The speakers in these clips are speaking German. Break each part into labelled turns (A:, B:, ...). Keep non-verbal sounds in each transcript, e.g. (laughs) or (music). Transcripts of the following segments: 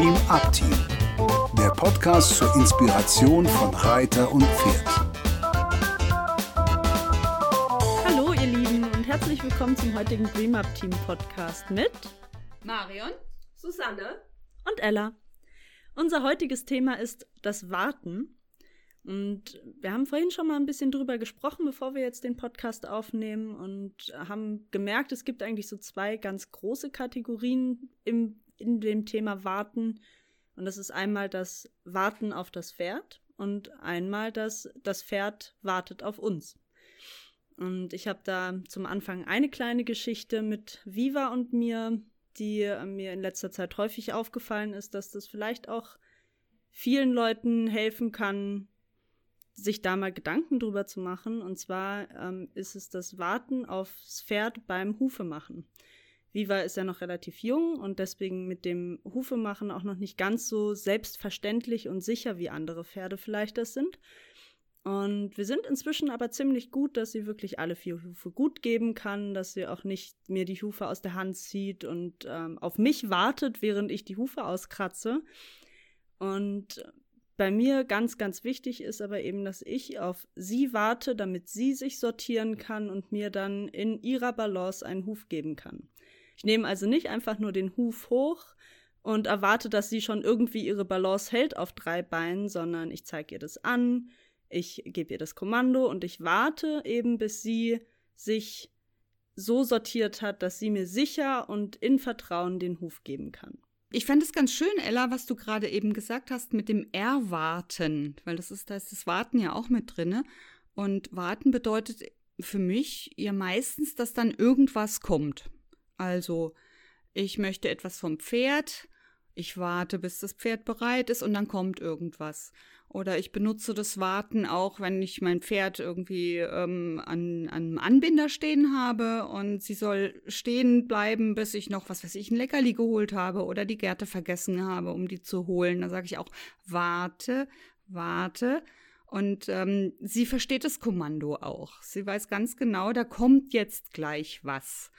A: Dream Up Team, der Podcast zur Inspiration von Reiter und Pferd.
B: Hallo ihr Lieben und herzlich willkommen zum heutigen Dream Up Team Podcast mit
C: Marion, Susanne
B: und Ella. Unser heutiges Thema ist das Warten und wir haben vorhin schon mal ein bisschen drüber gesprochen, bevor wir jetzt den Podcast aufnehmen und haben gemerkt, es gibt eigentlich so zwei ganz große Kategorien im, in dem Thema Warten. Und das ist einmal das Warten auf das Pferd und einmal das, das Pferd wartet auf uns. Und ich habe da zum Anfang eine kleine Geschichte mit Viva und mir, die mir in letzter Zeit häufig aufgefallen ist, dass das vielleicht auch vielen Leuten helfen kann, sich da mal Gedanken drüber zu machen. Und zwar ähm, ist es das Warten aufs Pferd beim Hufemachen. Viva ist ja noch relativ jung und deswegen mit dem Hufemachen auch noch nicht ganz so selbstverständlich und sicher wie andere Pferde vielleicht das sind. Und wir sind inzwischen aber ziemlich gut, dass sie wirklich alle vier Hufe gut geben kann, dass sie auch nicht mir die Hufe aus der Hand zieht und ähm, auf mich wartet, während ich die Hufe auskratze. Und bei mir ganz, ganz wichtig ist aber eben, dass ich auf sie warte, damit sie sich sortieren kann und mir dann in ihrer Balance einen Huf geben kann. Ich nehme also nicht einfach nur den Huf hoch und erwarte, dass sie schon irgendwie ihre Balance hält auf drei Beinen, sondern ich zeige ihr das an, ich gebe ihr das Kommando und ich warte eben, bis sie sich so sortiert hat, dass sie mir sicher und in Vertrauen den Huf geben kann.
C: Ich fand es ganz schön, Ella, was du gerade eben gesagt hast mit dem Erwarten, weil das ist, da ist das Warten ja auch mit drinne. Und warten bedeutet für mich ja meistens, dass dann irgendwas kommt. Also, ich möchte etwas vom Pferd, ich warte, bis das Pferd bereit ist und dann kommt irgendwas. Oder ich benutze das Warten auch, wenn ich mein Pferd irgendwie ähm, an, an einem Anbinder stehen habe und sie soll stehen bleiben, bis ich noch, was weiß ich, ein Leckerli geholt habe oder die Gerte vergessen habe, um die zu holen. Da sage ich auch, warte, warte. Und ähm, sie versteht das Kommando auch. Sie weiß ganz genau, da kommt jetzt gleich was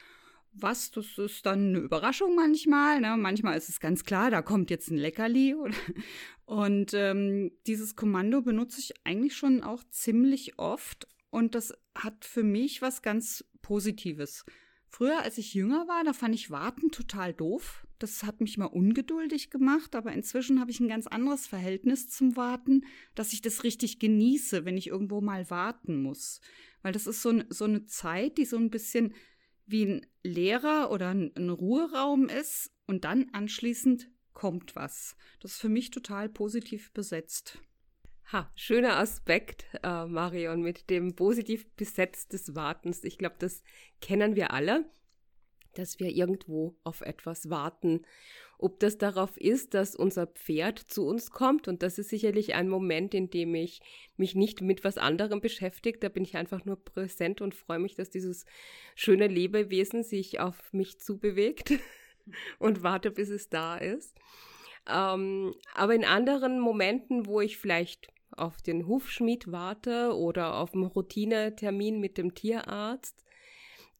C: was, das ist dann eine Überraschung manchmal. Ne? Manchmal ist es ganz klar, da kommt jetzt ein Leckerli. (laughs) Und ähm, dieses Kommando benutze ich eigentlich schon auch ziemlich oft. Und das hat für mich was ganz Positives. Früher, als ich jünger war, da fand ich Warten total doof. Das hat mich mal ungeduldig gemacht, aber inzwischen habe ich ein ganz anderes Verhältnis zum Warten, dass ich das richtig genieße, wenn ich irgendwo mal warten muss. Weil das ist so, so eine Zeit, die so ein bisschen wie ein Lehrer oder ein Ruheraum ist und dann anschließend kommt was. Das ist für mich total positiv besetzt.
D: Ha, schöner Aspekt, äh, Marion, mit dem positiv besetzt des Wartens. Ich glaube, das kennen wir alle, dass wir irgendwo auf etwas warten. Ob das darauf ist, dass unser Pferd zu uns kommt, und das ist sicherlich ein Moment, in dem ich mich nicht mit was anderem beschäftige, da bin ich einfach nur präsent und freue mich, dass dieses schöne Lebewesen sich auf mich zubewegt (laughs) und warte, bis es da ist. Ähm, aber in anderen Momenten, wo ich vielleicht auf den Hufschmied warte oder auf einen Routinetermin mit dem Tierarzt,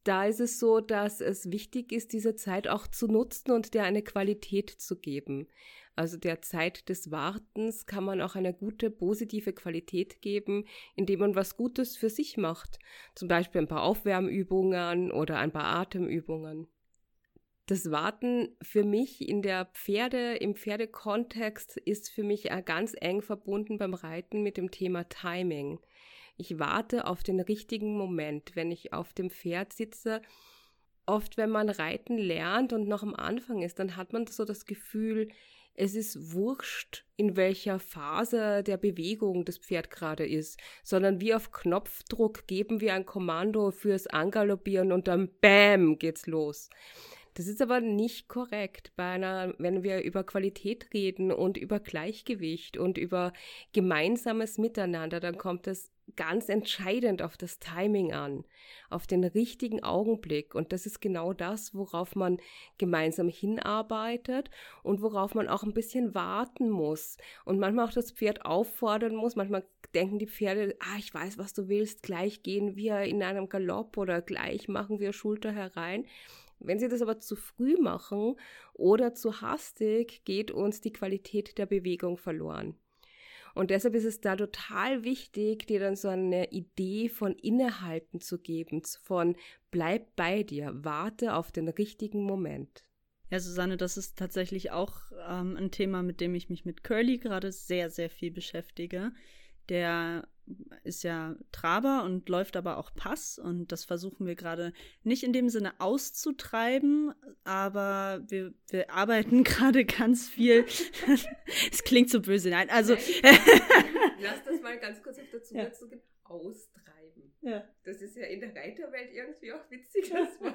D: da ist es so, dass es wichtig ist, diese Zeit auch zu nutzen und der eine Qualität zu geben. Also der Zeit des Wartens kann man auch eine gute, positive Qualität geben, indem man was Gutes für sich macht. Zum Beispiel ein paar Aufwärmübungen oder ein paar Atemübungen. Das Warten für mich in der Pferde, im Pferdekontext ist für mich ganz eng verbunden beim Reiten mit dem Thema Timing. Ich warte auf den richtigen Moment, wenn ich auf dem Pferd sitze. Oft, wenn man reiten lernt und noch am Anfang ist, dann hat man so das Gefühl, es ist wurscht, in welcher Phase der Bewegung das Pferd gerade ist, sondern wie auf Knopfdruck geben wir ein Kommando fürs Angaloppieren und dann Bäm geht's los. Das ist aber nicht korrekt bei einer, wenn wir über Qualität reden und über Gleichgewicht und über gemeinsames Miteinander, dann kommt es ganz entscheidend auf das Timing an, auf den richtigen Augenblick. Und das ist genau das, worauf man gemeinsam hinarbeitet und worauf man auch ein bisschen warten muss. Und manchmal auch das Pferd auffordern muss. Manchmal denken die Pferde, ah, ich weiß, was du willst, gleich gehen wir in einem Galopp oder gleich machen wir Schulter herein Wenn sie das aber zu früh machen oder zu hastig, geht uns die Qualität der Bewegung verloren. Und deshalb ist es da total wichtig, dir dann so eine Idee von Innehalten zu geben, von bleib bei dir, warte auf den richtigen Moment.
B: Ja, Susanne, das ist tatsächlich auch ähm, ein Thema, mit dem ich mich mit Curly gerade sehr, sehr viel beschäftige. Der ist ja Traber und läuft aber auch Pass und das versuchen wir gerade nicht in dem Sinne auszutreiben, aber wir, wir arbeiten (laughs) gerade ganz viel. Es klingt so böse, nein, also. (laughs)
D: Lass das mal ganz kurz auf der Zunge ja. zugehen. Austreiben. Ja. Das ist ja in der Reiterwelt irgendwie auch witzig, das (laughs) Wort.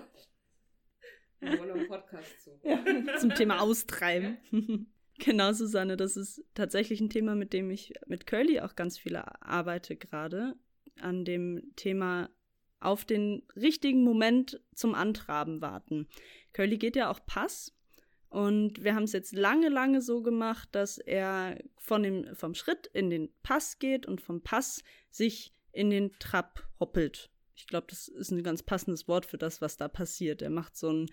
D: Wir wollen einen Podcast zu.
B: Ja, zum Thema Austreiben. Genau, Susanne, das ist tatsächlich ein Thema, mit dem ich mit Curly auch ganz viel arbeite gerade. An dem Thema auf den richtigen Moment zum Antraben warten. Curly geht ja auch Pass und wir haben es jetzt lange, lange so gemacht, dass er von dem, vom Schritt in den Pass geht und vom Pass sich in den Trab hoppelt. Ich glaube, das ist ein ganz passendes Wort für das, was da passiert. Er macht so ein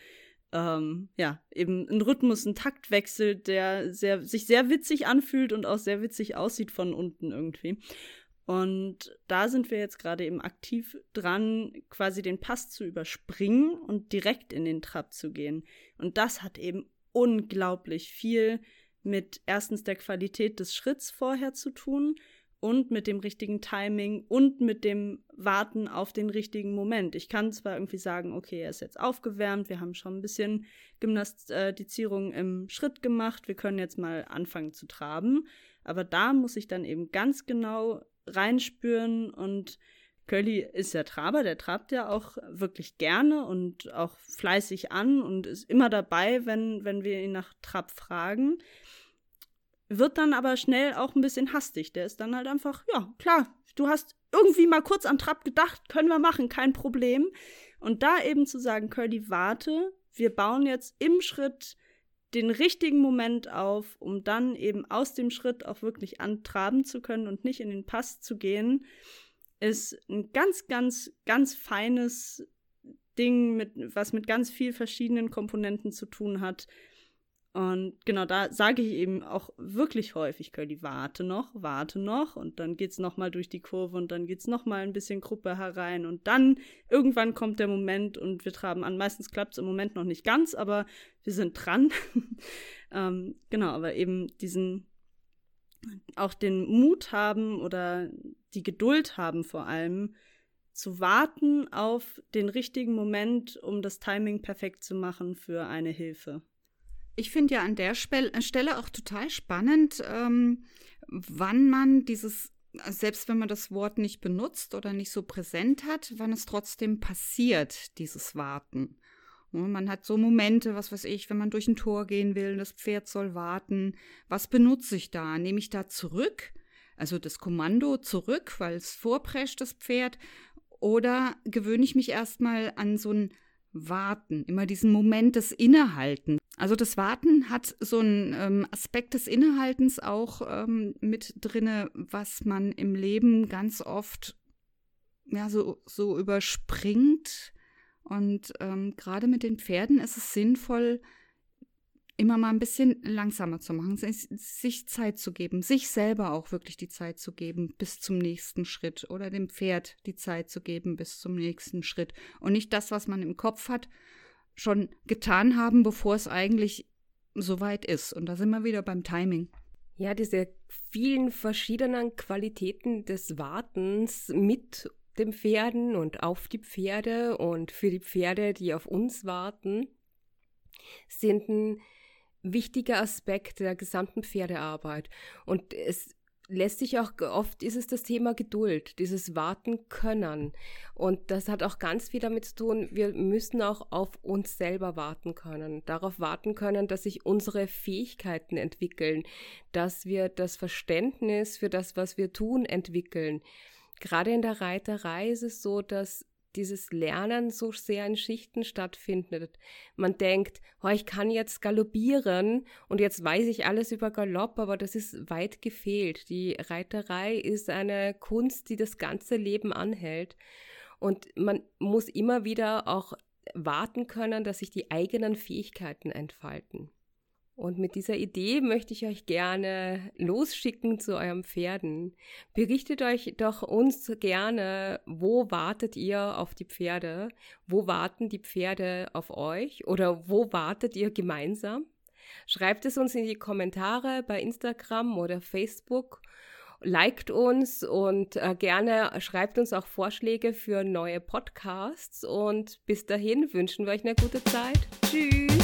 B: ähm, ja, eben ein Rhythmus, ein Taktwechsel, der sehr, sich sehr witzig anfühlt und auch sehr witzig aussieht von unten irgendwie. Und da sind wir jetzt gerade eben aktiv dran, quasi den Pass zu überspringen und direkt in den Trab zu gehen. Und das hat eben unglaublich viel mit erstens der Qualität des Schritts vorher zu tun und mit dem richtigen Timing und mit dem Warten auf den richtigen Moment. Ich kann zwar irgendwie sagen, okay, er ist jetzt aufgewärmt, wir haben schon ein bisschen Gymnastizierung im Schritt gemacht, wir können jetzt mal anfangen zu traben, aber da muss ich dann eben ganz genau reinspüren und Curly ist ja Traber, der trabt ja auch wirklich gerne und auch fleißig an und ist immer dabei, wenn, wenn wir ihn nach Trab fragen wird dann aber schnell auch ein bisschen hastig. Der ist dann halt einfach, ja, klar, du hast irgendwie mal kurz an Trab gedacht, können wir machen, kein Problem. Und da eben zu sagen, Curly, warte, wir bauen jetzt im Schritt den richtigen Moment auf, um dann eben aus dem Schritt auch wirklich antraben zu können und nicht in den Pass zu gehen, ist ein ganz, ganz, ganz feines Ding, mit, was mit ganz vielen verschiedenen Komponenten zu tun hat, und genau da sage ich eben auch wirklich häufig, Curly, warte noch, warte noch. Und dann geht's noch mal durch die Kurve und dann geht's noch mal ein bisschen Gruppe herein. Und dann irgendwann kommt der Moment und wir traben an. Meistens klappt's im Moment noch nicht ganz, aber wir sind dran. (laughs) ähm, genau, aber eben diesen, auch den Mut haben oder die Geduld haben vor allem, zu warten auf den richtigen Moment, um das Timing perfekt zu machen für eine Hilfe.
C: Ich finde ja an der Stelle auch total spannend, ähm, wann man dieses, selbst wenn man das Wort nicht benutzt oder nicht so präsent hat, wann es trotzdem passiert, dieses Warten. Und man hat so Momente, was weiß ich, wenn man durch ein Tor gehen will, das Pferd soll warten. Was benutze ich da? Nehme ich da zurück? Also das Kommando zurück, weil es vorprescht, das Pferd? Oder gewöhne ich mich erstmal an so ein Warten, immer diesen Moment des Innehalten. Also das Warten hat so einen ähm, Aspekt des Innehaltens auch ähm, mit drinne, was man im Leben ganz oft ja so, so überspringt. Und ähm, gerade mit den Pferden ist es sinnvoll, immer mal ein bisschen langsamer zu machen, sich Zeit zu geben, sich selber auch wirklich die Zeit zu geben bis zum nächsten Schritt oder dem Pferd die Zeit zu geben bis zum nächsten Schritt und nicht das, was man im Kopf hat, schon getan haben, bevor es eigentlich soweit ist. Und da sind wir wieder beim Timing.
D: Ja, diese vielen verschiedenen Qualitäten des Wartens mit den Pferden und auf die Pferde und für die Pferde, die auf uns warten, sind ein wichtiger Aspekt der gesamten Pferdearbeit. Und es lässt sich auch, oft ist es das Thema Geduld, dieses Warten können. Und das hat auch ganz viel damit zu tun, wir müssen auch auf uns selber warten können, darauf warten können, dass sich unsere Fähigkeiten entwickeln, dass wir das Verständnis für das, was wir tun, entwickeln. Gerade in der Reiterei ist es so, dass dieses Lernen so sehr in Schichten stattfindet. Man denkt, oh, ich kann jetzt galoppieren und jetzt weiß ich alles über Galopp, aber das ist weit gefehlt. Die Reiterei ist eine Kunst, die das ganze Leben anhält. Und man muss immer wieder auch warten können, dass sich die eigenen Fähigkeiten entfalten. Und mit dieser Idee möchte ich euch gerne losschicken zu eurem Pferden. Berichtet euch doch uns gerne, wo wartet ihr auf die Pferde? Wo warten die Pferde auf euch? Oder wo wartet ihr gemeinsam? Schreibt es uns in die Kommentare bei Instagram oder Facebook. Liked uns und äh, gerne schreibt uns auch Vorschläge für neue Podcasts. Und bis dahin wünschen wir euch eine gute Zeit. Tschüss.